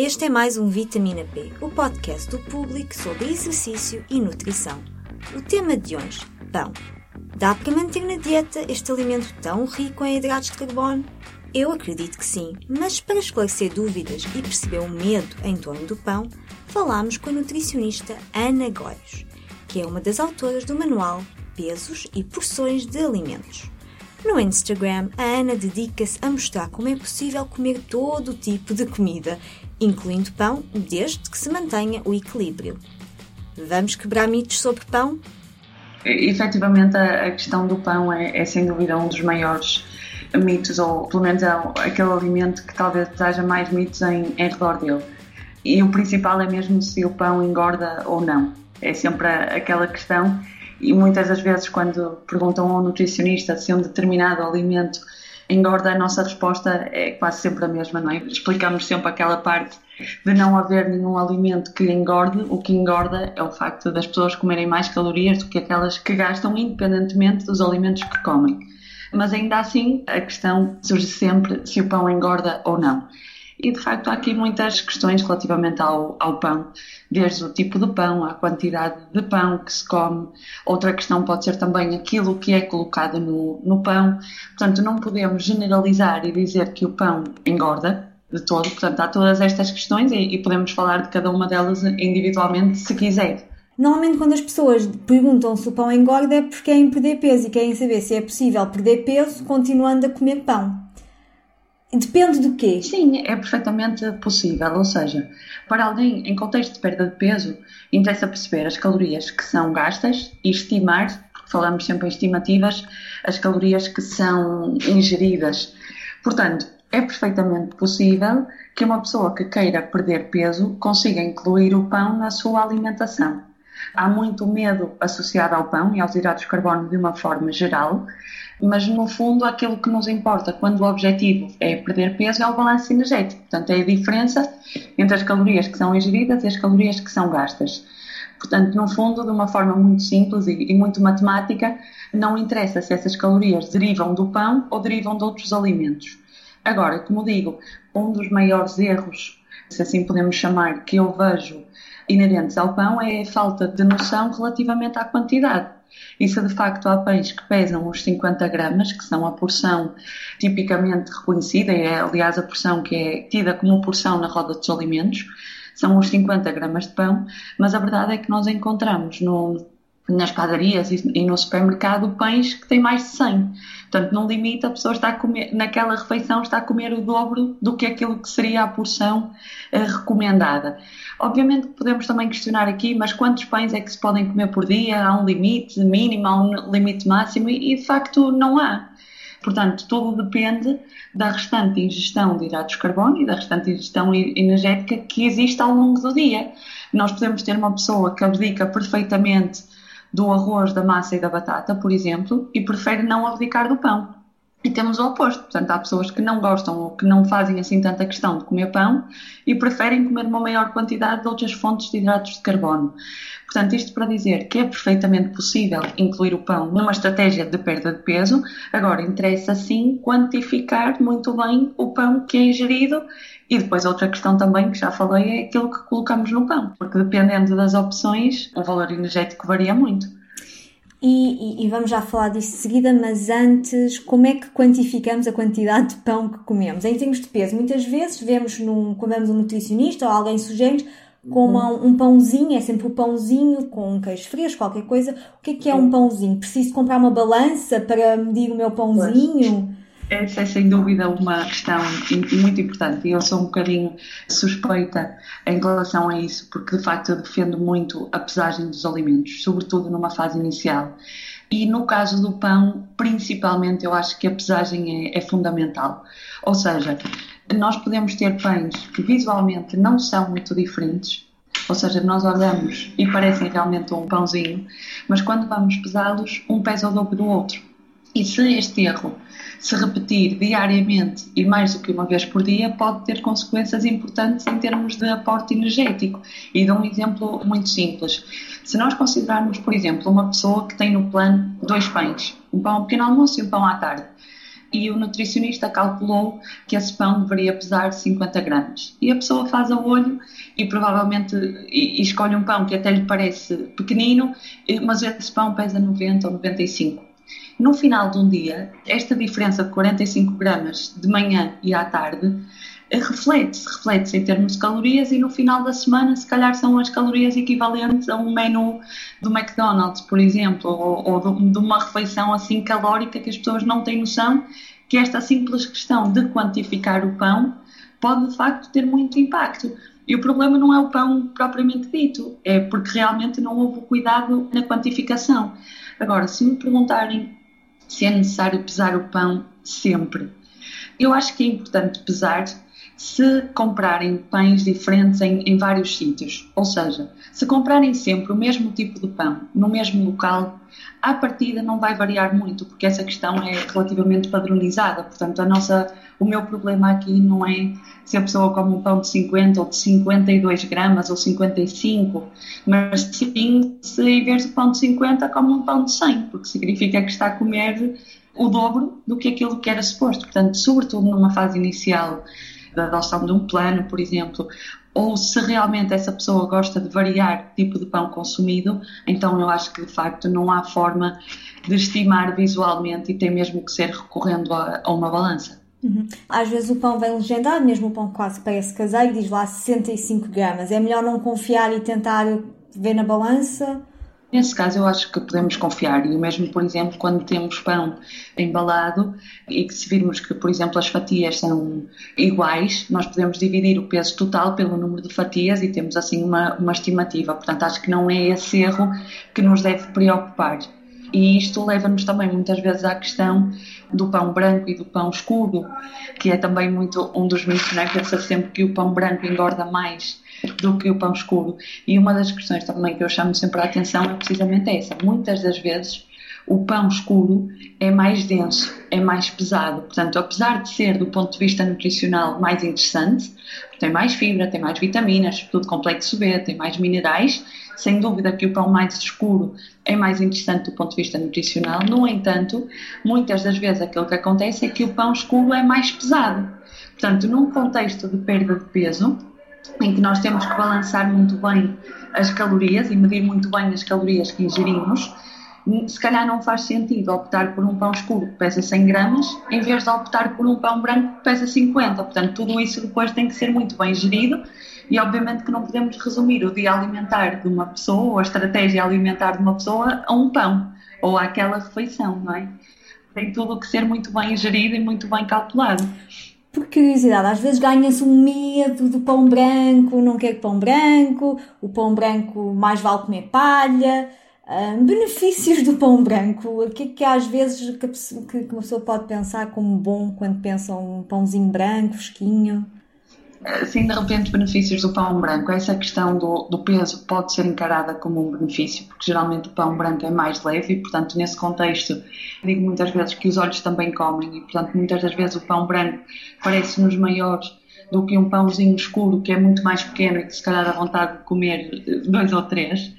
Este é mais um Vitamina P, o podcast do público sobre exercício e nutrição. O tema de hoje: pão. Dá para manter na dieta este alimento tão rico em hidratos de carbono? Eu acredito que sim, mas para esclarecer dúvidas e perceber o medo em torno do pão, falámos com a nutricionista Ana Góis, que é uma das autoras do manual Pesos e Porções de Alimentos. No Instagram, a Ana dedica-se a mostrar como é possível comer todo o tipo de comida, incluindo pão, desde que se mantenha o equilíbrio. Vamos quebrar mitos sobre pão? Efetivamente, a questão do pão é, é sem dúvida um dos maiores mitos, ou pelo menos é aquele alimento que talvez haja mais mitos em, em redor dele. E o principal é mesmo se o pão engorda ou não. É sempre aquela questão e muitas das vezes, quando perguntam ao nutricionista se um determinado alimento engorda, a nossa resposta é quase sempre a mesma, não é? Explicamos sempre aquela parte de não haver nenhum alimento que engorde. O que engorda é o facto das pessoas comerem mais calorias do que aquelas que gastam, independentemente dos alimentos que comem. Mas ainda assim, a questão surge sempre se o pão engorda ou não. E de facto há aqui muitas questões relativamente ao, ao pão, desde o tipo de pão, a quantidade de pão que se come. Outra questão pode ser também aquilo que é colocado no, no pão. Portanto, não podemos generalizar e dizer que o pão engorda de todo. Portanto, há todas estas questões e, e podemos falar de cada uma delas individualmente se quiser. Normalmente, quando as pessoas perguntam se o pão engorda, é porque querem perder peso e querem saber se é possível perder peso continuando a comer pão. Depende do quê? Sim, é perfeitamente possível. Ou seja, para alguém em contexto de perda de peso, interessa perceber as calorias que são gastas e estimar, porque falamos sempre em estimativas, as calorias que são ingeridas. Portanto, é perfeitamente possível que uma pessoa que queira perder peso consiga incluir o pão na sua alimentação. Há muito medo associado ao pão e aos hidratos de carbono de uma forma geral, mas no fundo aquilo que nos importa quando o objetivo é perder peso é o balanço energético. Portanto, é a diferença entre as calorias que são ingeridas e as calorias que são gastas. Portanto, no fundo, de uma forma muito simples e, muito matemática, não interessa se essas calorias derivam do pão ou derivam de outros alimentos. Agora, como digo, um dos maiores erros, se assim podemos chamar, que eu vejo inerentes ao pão é a falta de noção relativamente à quantidade. E se de facto há pães que pesam os 50 gramas, que são a porção tipicamente reconhecida, e é aliás a porção que é tida como porção na roda dos alimentos, são os 50 gramas de pão, mas a verdade é que nós encontramos no, nas padarias e no supermercado pães que têm mais de 100. Portanto, no limite, a pessoa está a comer, naquela refeição está a comer o dobro do que aquilo que seria a porção uh, recomendada. Obviamente podemos também questionar aqui, mas quantos pães é que se podem comer por dia? Há um limite mínimo, há um limite máximo? E, de facto não há. Portanto, tudo depende da restante ingestão de hidratos de carbono e da restante ingestão energética que existe ao longo do dia. Nós podemos ter uma pessoa que abdica perfeitamente do arroz, da massa e da batata, por exemplo, e prefere não abdicar do pão. E temos o oposto, portanto, há pessoas que não gostam ou que não fazem assim tanta questão de comer pão e preferem comer uma maior quantidade de outras fontes de hidratos de carbono. Portanto, isto para dizer que é perfeitamente possível incluir o pão numa estratégia de perda de peso. Agora, interessa sim quantificar muito bem o pão que é ingerido e depois outra questão também que já falei é aquilo que colocamos no pão, porque dependendo das opções, o valor energético varia muito. E, e, e, vamos já falar disso de seguida, mas antes, como é que quantificamos a quantidade de pão que comemos? Em termos de peso, muitas vezes vemos num, quando vemos um nutricionista ou alguém sugere como uhum. um pãozinho, é sempre o um pãozinho com um queijo fresco, qualquer coisa. O que é que é um pãozinho? Preciso comprar uma balança para medir o meu pãozinho? Essa é sem dúvida uma questão muito importante e eu sou um bocadinho suspeita em relação a isso, porque de facto eu defendo muito a pesagem dos alimentos, sobretudo numa fase inicial. E no caso do pão, principalmente, eu acho que a pesagem é, é fundamental. Ou seja, nós podemos ter pães que visualmente não são muito diferentes, ou seja, nós olhamos e parecem realmente um pãozinho, mas quando vamos pesá-los, um pesa o dobro do outro. E se este erro se repetir diariamente e mais do que uma vez por dia, pode ter consequências importantes em termos de aporte energético. E dou um exemplo muito simples. Se nós considerarmos, por exemplo, uma pessoa que tem no plano dois pães, um pão ao pequeno almoço e um pão à tarde, e o nutricionista calculou que esse pão deveria pesar 50 gramas. E a pessoa faz a olho e provavelmente e escolhe um pão que até lhe parece pequenino, mas esse pão pesa 90 ou 95. No final de um dia, esta diferença de 45 gramas de manhã e à tarde reflete-se, reflete-se em termos de calorias e no final da semana se calhar são as calorias equivalentes a um menu do McDonald's, por exemplo, ou, ou de uma refeição assim calórica que as pessoas não têm noção que esta simples questão de quantificar o pão pode de facto ter muito impacto. E o problema não é o pão propriamente dito, é porque realmente não houve cuidado na quantificação. Agora, se me perguntarem se é necessário pesar o pão sempre, eu acho que é importante pesar se comprarem pães diferentes em, em, vários sítios. Ou seja, se comprarem sempre o mesmo tipo de pão no mesmo local, à partida não vai variar muito, porque essa questão é relativamente padronizada. Portanto, a nossa, o meu problema aqui não é se a pessoa come um pão de 50 ou de 52 gramas ou 55, mas sim se em vez de pão de 50 come um pão de 100, porque significa que está a comer o dobro do que aquilo que era suposto. Portanto, sobretudo numa fase inicial da adoção de um plano, por exemplo, ou se realmente essa pessoa gosta de variar tipo de pão consumido, então eu acho que de facto não há forma de estimar visualmente e tem mesmo que ser recorrendo a, a uma balança. Uhum. Às vezes o pão vem legendado, mesmo o pão quase parece caseiro, diz lá 65 gramas. É melhor não confiar e tentar ver na balança Nesse caso, eu acho que podemos confiar, e o mesmo, por exemplo, quando temos pão embalado e que se virmos que, por exemplo, as fatias são iguais, nós podemos dividir o peso total pelo número de fatias e temos assim uma, uma estimativa. Portanto, acho que não é esse erro que nos deve preocupar. E isto leva-nos também muitas vezes à questão do pão branco e do pão escuro, que é também muito um dos mitos, não é? Pensa sempre que o pão branco engorda mais do que o pão escuro. E uma das questões também que eu chamo sempre a atenção é precisamente essa. Muitas das vezes o pão escuro é mais denso, é mais pesado. Portanto, apesar de ser, do ponto de vista nutricional, mais interessante, tem mais fibra, tem mais vitaminas, tudo complexo B, tem mais minerais, sem dúvida que o pão mais escuro é mais interessante do ponto de vista nutricional. No entanto, muitas das vezes aquilo que acontece é que o pão escuro é mais pesado. Portanto, num contexto de perda de peso, em que nós temos que balançar muito bem as calorias e medir muito bem as calorias que ingerimos, se calhar não faz sentido optar por um pão escuro que pesa 100 gramas, em vez de optar por um pão branco que pesa 50. Portanto, tudo isso depois tem que ser muito bem gerido e obviamente que não podemos resumir o dia alimentar de uma pessoa ou a estratégia alimentar de uma pessoa a um pão ou àquela refeição, não é? Tem tudo que ser muito bem gerido e muito bem calculado por curiosidade, às vezes ganha-se um medo do pão branco, não quer pão branco, o pão branco mais vale comer palha. Um, benefícios do pão branco, o que é que às vezes que, que uma pessoa pode pensar como bom quando pensa um pãozinho branco, fresquinho? Sim, de repente, benefícios do pão branco. Essa questão do, do, peso pode ser encarada como um benefício, porque geralmente o pão branco é mais leve e, portanto, nesse contexto, digo muitas vezes que os olhos também comem e, portanto, muitas das vezes o pão branco parece-nos maior do que um pãozinho escuro que é muito mais pequeno e que se calhar dá vontade de comer dois ou três.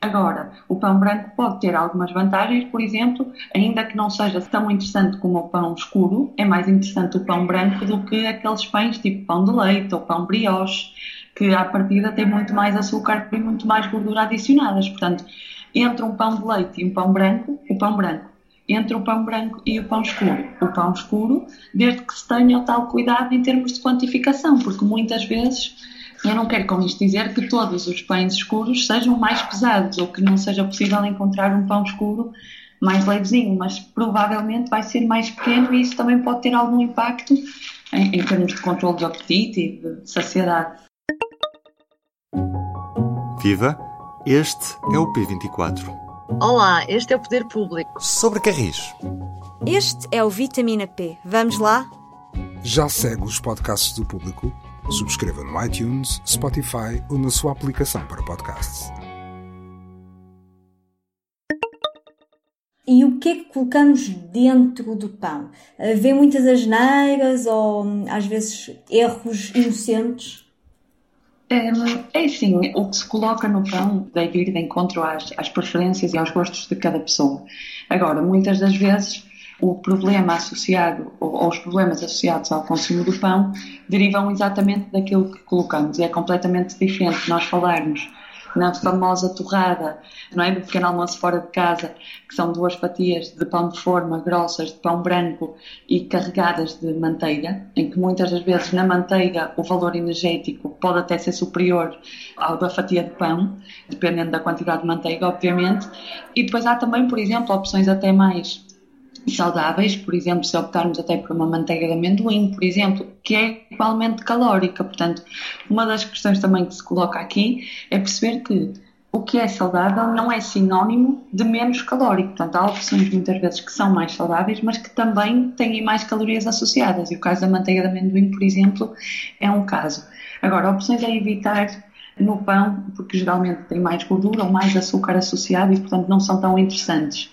Agora, o pão branco pode ter algumas vantagens, por exemplo, ainda que não seja tão interessante como o pão escuro, é mais interessante o pão branco do que aqueles pães tipo pão de leite ou pão brioche, que à partida tem muito mais açúcar e muito mais gordura adicionadas. Portanto, entre um pão de leite e um pão branco, o pão branco. Entre o pão branco e o pão escuro. O pão escuro, desde que se tenha o tal cuidado em termos de quantificação, porque muitas vezes eu não quero com isto dizer que todos os pães escuros sejam mais pesados ou que não seja possível encontrar um pão escuro mais levezinho, mas provavelmente vai ser mais pequeno e isso também pode ter algum impacto em, em termos de controle de apetite e de saciedade. Viva! Este é o P24. Olá, este é o Poder Público. Sobre Carris. Este é o Vitamina P. Vamos lá? Já segue os podcasts do Público? Subscreva no iTunes, Spotify ou na sua aplicação para podcasts. E o que é que colocamos dentro do pão? Vê muitas asneiras ou às vezes erros inocentes? É, é assim, o que se coloca no pão deve ir de encontro às, às preferências e aos gostos de cada pessoa. Agora, muitas das vezes o problema associado, ou, os problemas associados ao consumo do pão, derivam exatamente daquilo que colocamos. E é completamente diferente nós falarmos na famosa torrada, não é? Do pequeno almoço fora de casa, que são duas fatias de pão de forma grossas, de pão branco e carregadas de manteiga, em que muitas das vezes na manteiga o valor energético pode até ser superior ao da fatia de pão, dependendo da quantidade de manteiga, obviamente. E depois há também, por exemplo, opções até mais saudáveis, por exemplo, se optarmos até por uma manteiga de amendoim, por exemplo, que é igualmente calórica. Portanto, uma das questões também que se coloca aqui é perceber que o que é saudável não é sinónimo de menos calórico. Portanto, há opções muitas vezes que são mais saudáveis, mas que também têm mais calorias associadas. E o caso da manteiga de amendoim, por exemplo, é um caso. Agora, opções a evitar no pão, porque geralmente tem mais gordura ou mais açúcar associado e, portanto, não são tão interessantes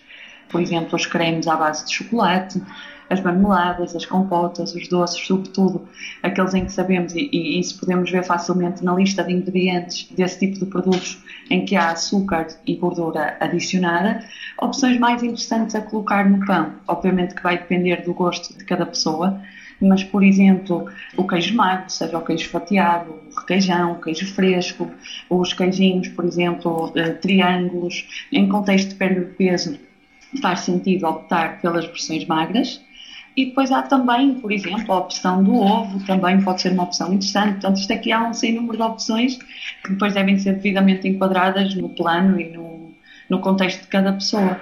por exemplo, os cremes à base de chocolate, as marmeladas, as compotas, os doces, sobretudo aqueles em que sabemos, e, e, isso podemos ver facilmente na lista de ingredientes desse tipo de produtos em que há açúcar e gordura adicionada, opções mais interessantes a colocar no pão. Obviamente que vai depender do gosto de cada pessoa, mas, por exemplo, o queijo magro, seja o queijo fatiado, o requeijão, o queijo fresco, os queijinhos, por exemplo, eh, triângulos, em contexto de perda de peso, faz sentido optar pelas versões magras. E depois há também, por exemplo, a opção do ovo, também pode ser uma opção interessante. Portanto, isto aqui há um sem número de opções que depois devem ser devidamente enquadradas no plano e no, no contexto de cada pessoa.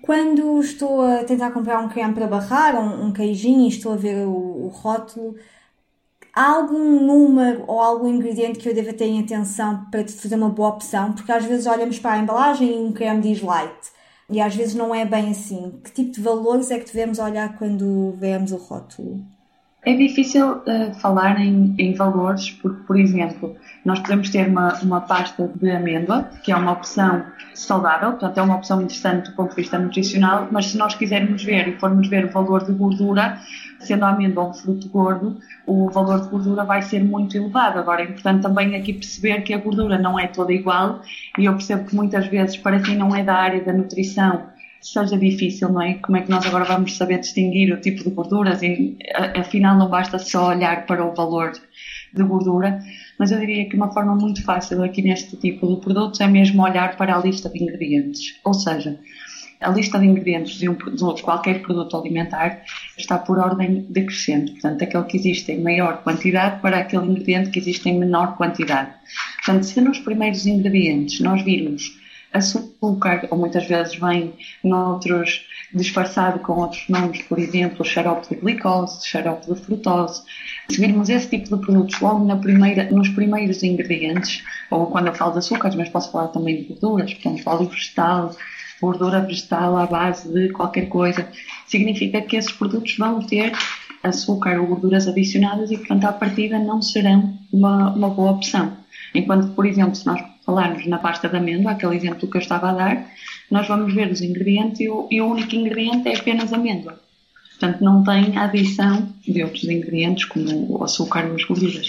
Quando estou a tentar comprar um creme para barrar, um, um queijinho, e estou a ver o, o rótulo, há algum número ou algum ingrediente que eu deva ter em atenção para fazer uma boa opção? Porque às vezes olhamos para a embalagem e um creme diz light e às vezes não é bem assim. Que tipo de valores é que devemos olhar quando vemos o rótulo? É difícil uh, falar em, em, valores, porque, por exemplo, nós podemos ter uma, uma pasta de amêndoa, que é uma opção saudável, portanto, é uma opção interessante do ponto de vista nutricional, mas se nós quisermos ver e formos ver o valor de gordura, sendo a amêndoa um fruto gordo, o valor de gordura vai ser muito elevado. Agora, é importante também aqui perceber que a gordura não é toda igual e eu percebo que muitas vezes, para quem não é da área da nutrição, seja difícil, não é? Como é que nós agora vamos saber distinguir o tipo de gorduras e afinal não basta só olhar para o valor de gordura, mas eu diria que uma forma muito fácil aqui neste tipo de produtos é mesmo olhar para a lista de ingredientes. Ou seja, a lista de ingredientes de, um, de qualquer produto alimentar está por ordem decrescente, portanto, aquele que existe em maior quantidade para aquele ingrediente que existe em menor quantidade. Portanto, se nos primeiros ingredientes nós virmos açúcar, ou muitas vezes vem noutros, disfarçado com outros nomes, por exemplo, xarope de glicose, xarope de frutose. Se virmos esse tipo de produtos logo na primeira, nos primeiros ingredientes, ou quando eu falo de açúcares, mas posso falar também de gorduras, portanto, óleo vegetal, gordura vegetal à base de qualquer coisa, significa que esses produtos vão ter açúcar ou gorduras adicionadas e, portanto, à partida não serão uma, uma boa opção. Enquanto, por exemplo, se nós falarmos na pasta de amêndoa, aquele exemplo que eu estava a dar, nós vamos ver os ingredientes e o, e o único ingrediente é apenas amêndoa. Portanto, não tem adição de outros ingredientes como o açúcar ou as gorduras.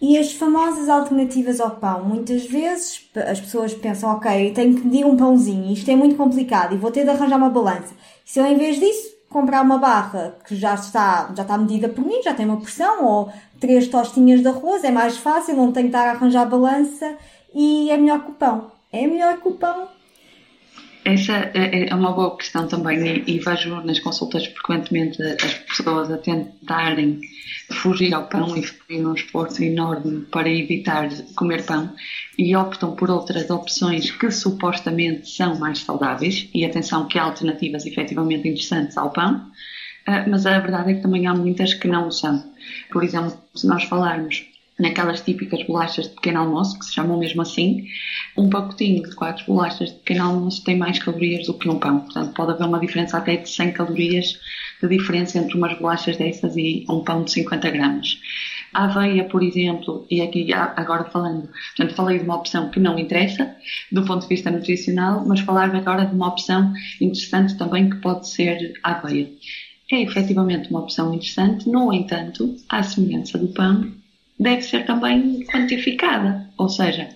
E as famosas alternativas ao pão, muitas vezes as pessoas pensam, ok, tenho que medir um pãozinho, isto é muito complicado e vou ter de arranjar uma balança. Se eu em vez disso comprar uma barra que já está, já está medida por mim, já tem uma porção, ou três tostinhas de arroz, é mais fácil, não tenho que estar a arranjar balança e é melhor que o pão. É melhor que o pão. Essa é, é uma boa questão também e, e vejo nas consultas frequentemente as pessoas a tentarem fugir ao pão e fazem um esforço enorme para evitar comer pão e optam por outras opções que supostamente são mais saudáveis e atenção que há alternativas efetivamente interessantes ao pão, ah, mas a verdade é que também há muitas que não são. Por exemplo, se nós falarmos naquelas típicas bolachas de pequeno almoço, que se chamam mesmo assim, um pacotinho de quatro bolachas de pequeno almoço tem mais calorias do que um pão. Portanto, pode haver uma diferença até de 100 calorias de diferença entre umas bolachas dessas e um pão de 50 gramas. A aveia, por exemplo, e aqui agora falando, portanto, falei de uma opção que não interessa do ponto de vista nutricional, mas falar agora de uma opção interessante também que pode ser a aveia. É efetivamente uma opção interessante, no entanto, à semelhança do pão, deve ser também quantificada. Ou seja,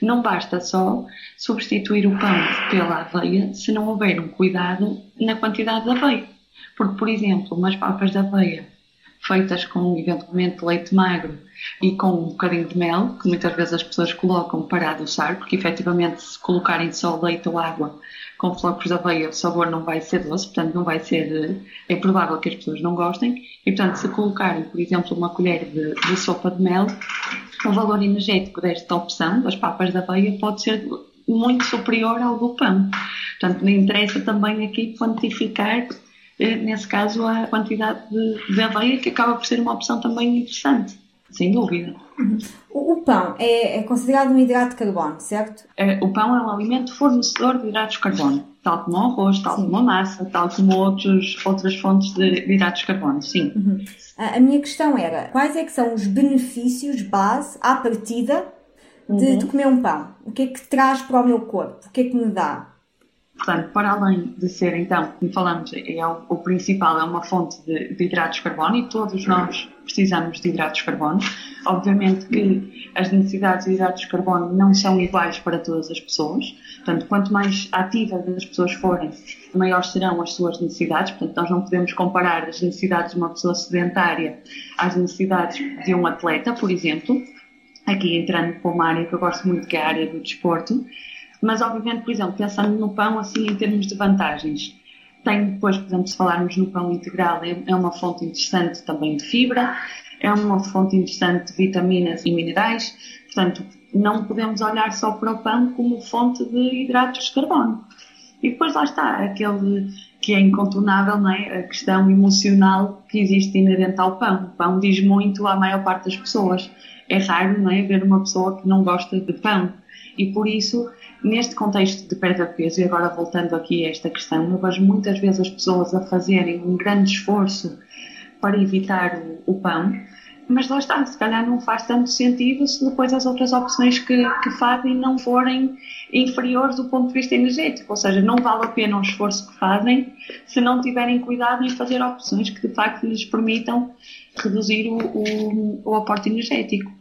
Não basta só substituir o pão pela aveia se não houver um cuidado na quantidade de aveia. Porque, por exemplo, umas papas de aveia feitas com eventualmente leite magro e com um bocadinho de mel, que muitas vezes as pessoas colocam para adoçar, porque efetivamente se colocarem só leite ou água com flocos de aveia o sabor não vai ser doce, portanto não vai ser, é provável que as pessoas não gostem, e portanto se colocarem, por exemplo, uma colher de, de sopa de mel, o valor energético desta opção, das papas de aveia, pode ser muito superior ao do pão. Portanto, me interessa também aqui quantificar eh, nesse caso, a quantidade de, de aveia, que acaba por ser uma opção também interessante, sem dúvida. Uhum. O, o, pão é, é, considerado um hidrato de carbono, certo? É, o pão é um alimento fornecedor de hidratos de carbono, tal como o arroz, tal sim. como a massa, tal como outros, outras fontes de, de hidratos de carbono, sim. Uhum. A, a, minha questão era, quais é que são os benefícios base, à partida, de, uhum. de comer um pão? O que é que traz para o meu corpo? O que é que me dá? Portanto, para além de ser, então, como falamos, é o, o principal, é uma fonte de, de, hidratos de carbono e todos nós precisamos de hidratos de carbono. Obviamente que as necessidades de hidratos de carbono não são iguais para todas as pessoas. Portanto, quanto mais ativas as pessoas forem, maiores serão as suas necessidades. Portanto, nós não podemos comparar as necessidades de uma pessoa sedentária às necessidades de um atleta, por exemplo. Aqui entrando para uma área que eu gosto muito, que é a área do desporto mas, obviamente, por exemplo, pensando no pão, assim, em termos de vantagens, tem depois, por exemplo, se falarmos no pão integral, é, é uma fonte interessante também de fibra, é uma fonte interessante de vitaminas e minerais, portanto, não podemos olhar só para o pão como fonte de hidratos de carbono. E depois lá está, aquele que é incontornável, não é? A questão emocional que existe inerente ao pão. O pão diz muito à maior parte das pessoas. É raro, não é? Ver uma pessoa que não gosta de pão. E por isso Neste contexto de perda de peso, e agora voltando aqui a esta questão, eu vejo muitas vezes as pessoas a fazerem um grande esforço para evitar o, o pão, mas lá está, se calhar não faz tanto sentido se depois as outras opções que, que fazem não forem inferiores do ponto de vista energético, ou seja, não vale a pena o esforço que fazem se não tiverem cuidado em fazer opções que de facto lhes permitam reduzir o, o, o aporte energético.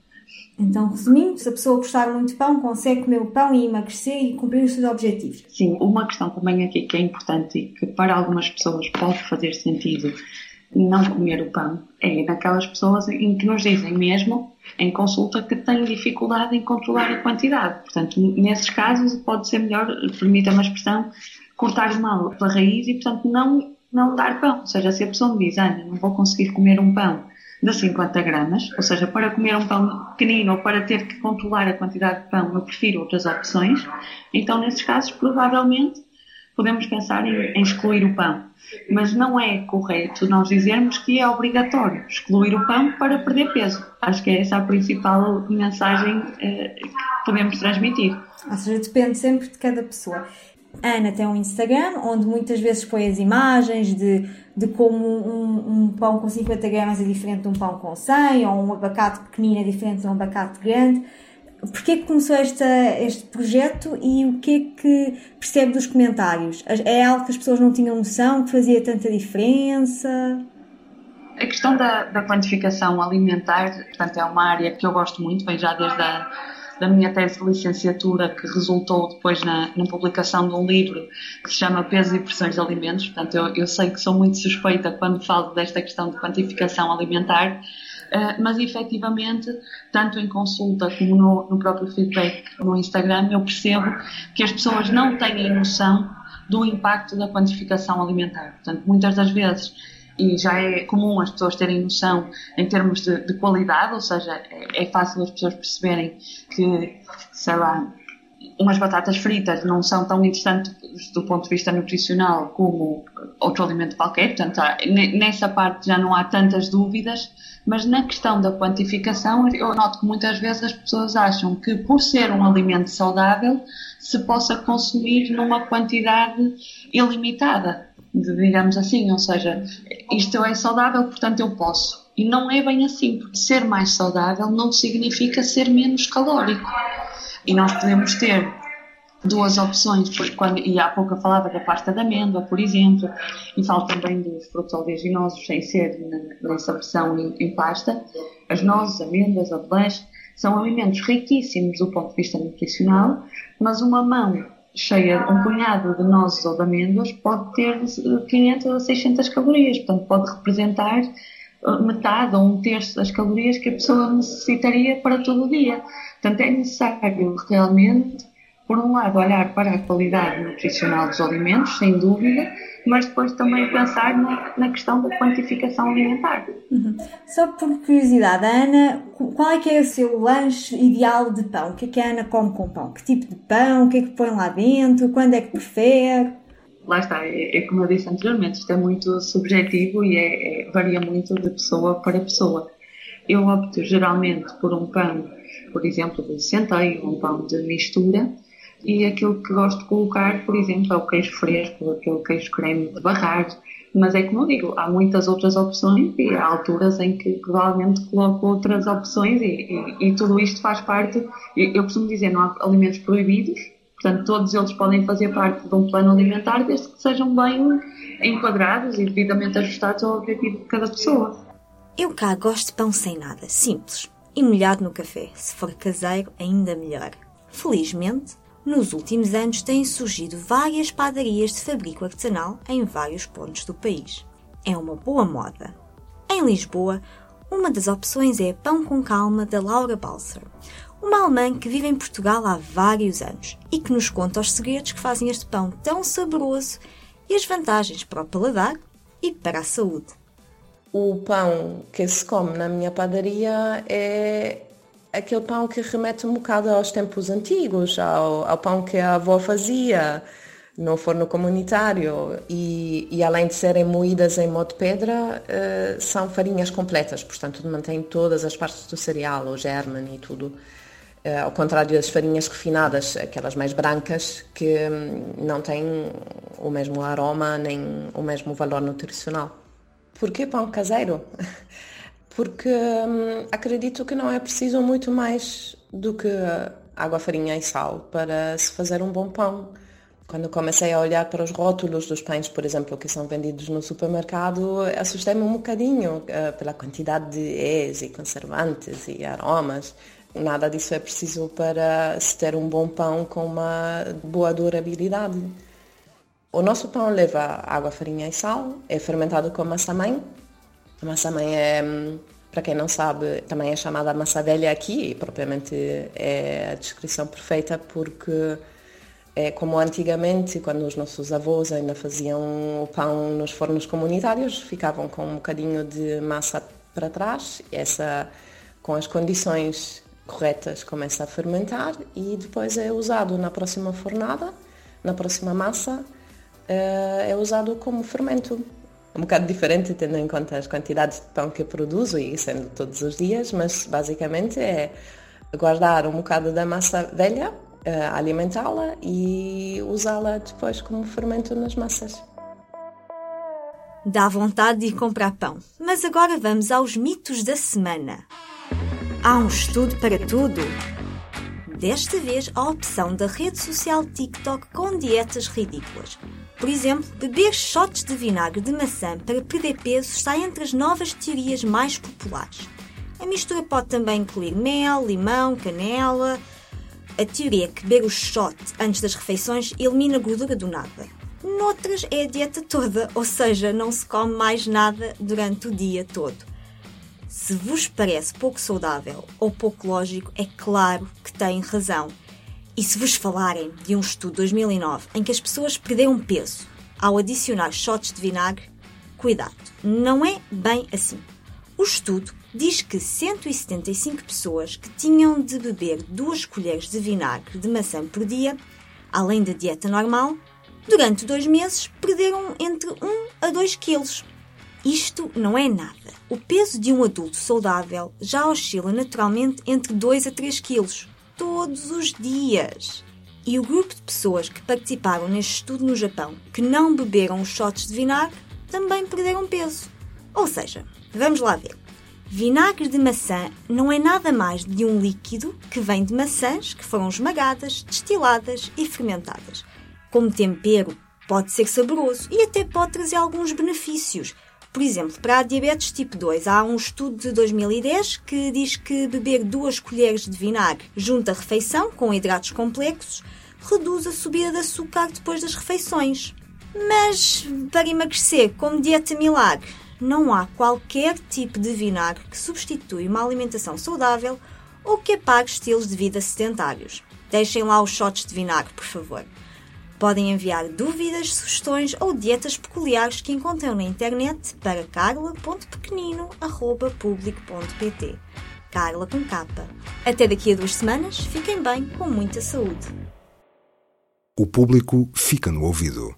Então, resumindo, se a pessoa gostar muito de pão, consegue comer o pão e emagrecer e cumprir os seus objetivos. Sim, uma questão também aqui que é importante e que para algumas pessoas pode fazer sentido não comer o pão é naquelas pessoas em que nos dizem mesmo em consulta que têm dificuldade em controlar a quantidade. Portanto, nesses casos pode ser melhor, permita-me a expressão, cortar o mal pela raiz e, portanto, não, não dar pão. Ou seja, se a pessoa me diz, Ana, não vou conseguir comer um pão de 50 gramas, ou seja, para comer um pão pequenino ou para ter que controlar a quantidade de pão, eu prefiro outras opções. Então, nesses casos, provavelmente podemos pensar em, em excluir o pão. Mas não é correto nós dizermos que é obrigatório excluir o pão para perder peso. Acho que é essa a principal mensagem eh, que podemos transmitir. Ou seja, depende sempre de cada pessoa. Ana tem um Instagram onde muitas vezes põe as imagens de, de como um, um, pão com 50 gramas é diferente de um pão com 100 ou um abacate pequenino é diferente de um abacate grande. Porquê que começou esta, este projeto e o que é que percebe dos comentários? É algo que as pessoas não tinham noção que fazia tanta diferença? A questão da, da quantificação alimentar, portanto, é uma área que eu gosto muito, vem já desde a da minha tese de licenciatura, que resultou depois na, na, publicação de um livro que se chama Pesos e Pressões de Alimentos. Portanto, eu, eu sei que sou muito suspeita quando falo desta questão de quantificação alimentar, Uh, mas efetivamente, tanto em consulta como no, no, próprio feedback no Instagram, eu percebo que as pessoas não têm noção do impacto da quantificação alimentar. Portanto, muitas das vezes e já é comum as pessoas terem noção em termos de, de qualidade, ou seja, é, é, fácil as pessoas perceberem que, sei lá, umas batatas fritas não são tão interessantes do ponto de vista nutricional como outro alimento qualquer, portanto, nessa parte já não há tantas dúvidas, mas na questão da quantificação, eu noto que muitas vezes as pessoas acham que por ser um alimento saudável se possa consumir numa quantidade ilimitada digamos assim, ou seja, isto é saudável, portanto eu posso. E não é bem assim, porque ser mais saudável não significa ser menos calórico. E nós podemos ter duas opções, quando, e há pouco eu falava da pasta de amêndoa, por exemplo, e falo também dos frutos oleaginosos sem ser nessa versão em, em, pasta, as nozes, amêndoas, avelãs, São alimentos riquíssimos do ponto de vista nutricional, mas uma mão cheia, um punhado de nozes ou de amêndoas pode ter 500 a 600 calorias, portanto pode representar eh, metade ou um terço das calorias que a pessoa necessitaria para todo o dia. Portanto, é necessário realmente por um lado, olhar para a qualidade nutricional dos alimentos, sem dúvida, mas depois também pensar na, na questão da quantificação alimentar. Uhum. Só por curiosidade, Ana, qual é que é o seu lanche ideal de pão? O que é que a Ana come com pão? Que tipo de pão? O que é que põe lá dentro? Quando é que prefere? Lá está, é, é como eu disse anteriormente, isto é muito subjetivo e é, é, varia muito de pessoa para pessoa. Eu opto geralmente por um pão, por exemplo, de centeio, um pão de mistura, e aquilo que gosto de colocar, por exemplo, é o queijo fresco, aquele queijo creme de barrar, mas é como eu digo, há muitas outras opções e há alturas em que provavelmente coloco outras opções e, e, e tudo isto faz parte, eu costumo dizer, não há alimentos proibidos, portanto todos eles podem fazer parte de um plano alimentar desde que sejam bem enquadrados e devidamente ajustados ao objetivo de cada pessoa. Eu cá gosto de pão sem nada, simples e molhado no café. Se for caseiro, ainda melhor. Felizmente, nos últimos anos têm surgido várias padarias de fabrico artesanal em vários pontos do país. É uma boa moda. Em Lisboa, uma das opções é Pão com Calma da Laura Balser, uma alemã que vive em Portugal há vários anos e que nos conta os segredos que fazem este pão tão saboroso e as vantagens para o paladar e para a saúde. O pão que se come na minha padaria é aquele pão que remete um bocado aos tempos antigos, ao, ao pão que a avó fazia no forno comunitário e, e, além de serem moídas em modo pedra, uh, são farinhas completas, portanto mantém todas as partes do cereal, o germen e tudo. Uh, ao contrário das farinhas refinadas, aquelas mais brancas, que um, não têm o mesmo aroma nem o mesmo valor nutricional. Por que pão caseiro? porque hum, acredito que não é preciso muito mais do que água, farinha e sal para se fazer um bom pão. Quando comecei a olhar para os rótulos dos pães, por exemplo, que são vendidos no supermercado, assustei-me um bocadinho uh, pela quantidade de es e conservantes e aromas. Nada disso é preciso para se ter um bom pão com uma boa durabilidade. O nosso pão leva água, farinha e sal, é fermentado com massa-mãe, a massa mãe é, para quem não sabe, também é chamada massa velha aqui, e propriamente é a descrição perfeita porque é como antigamente, quando os nossos avós ainda faziam o pão nos fornos comunitários, ficavam com um bocadinho de massa para trás, essa com as condições corretas começa a fermentar e depois é usado na próxima fornada, na próxima massa, eh, é usado como fermento um bocado diferente, tendo em conta as quantidades de pão que eu produzo e sendo todos os dias, mas basicamente é guardar um bocado da massa velha, eh, alimentá-la e usá-la depois como fermento nas massas. Dá vontade de ir comprar pão, mas agora vamos aos mitos da semana. Há um estudo para tudo. Desta vez, a opção da rede social TikTok com dietas ridículas por exemplo, beber shots de vinagre de maçã para perder peso está entre as novas teorias mais populares. A mistura pode também incluir mel, limão, canela. A teoria é que beber o shot antes das refeições elimina a gordura do nada. Noutras é a dieta toda, ou seja, não se come mais nada durante o dia todo. Se vos parece pouco saudável ou pouco lógico, é claro que têm razão. E se vos falarem de um estudo de 2009 em que as pessoas perderam peso ao adicionar shots de vinagre, cuidado, não é bem assim. O estudo diz que 175 pessoas que tinham de beber duas colheres de vinagre de maçã por dia, além da dieta normal, durante dois meses perderam entre 1 a 2 quilos. Isto não é nada. O peso de um adulto saudável já oscila naturalmente entre 2 a 3 quilos todos os dias. E o grupo de pessoas que participaram neste estudo no Japão, que não beberam os shots de vinagre, também perderam peso. Ou seja, vamos lá ver. Vinagre de maçã não é nada mais de um líquido que vem de maçãs que foram esmagadas, destiladas e fermentadas. Como tempero, pode ser saboroso e até pode trazer alguns benefícios, Por exemplo, para a diabetes tipo 2, há um estudo de 2010 que diz que beber duas colheres de vinagre junto à refeição, com hidratos complexos, reduz a subida de açúcar depois das refeições. Mas para emagrecer, como dieta milagre, não há qualquer tipo de vinagre que substitui uma alimentação saudável ou que apague estilos de vida sedentários. Deixem lá os shots de vinagre, por favor. Podem enviar dúvidas, sugestões ou dietas peculiares que encontram na internet para carla.pequenino.public.pt Carla com capa. Até daqui a duas semanas, fiquem bem, com muita saúde. O público fica no ouvido.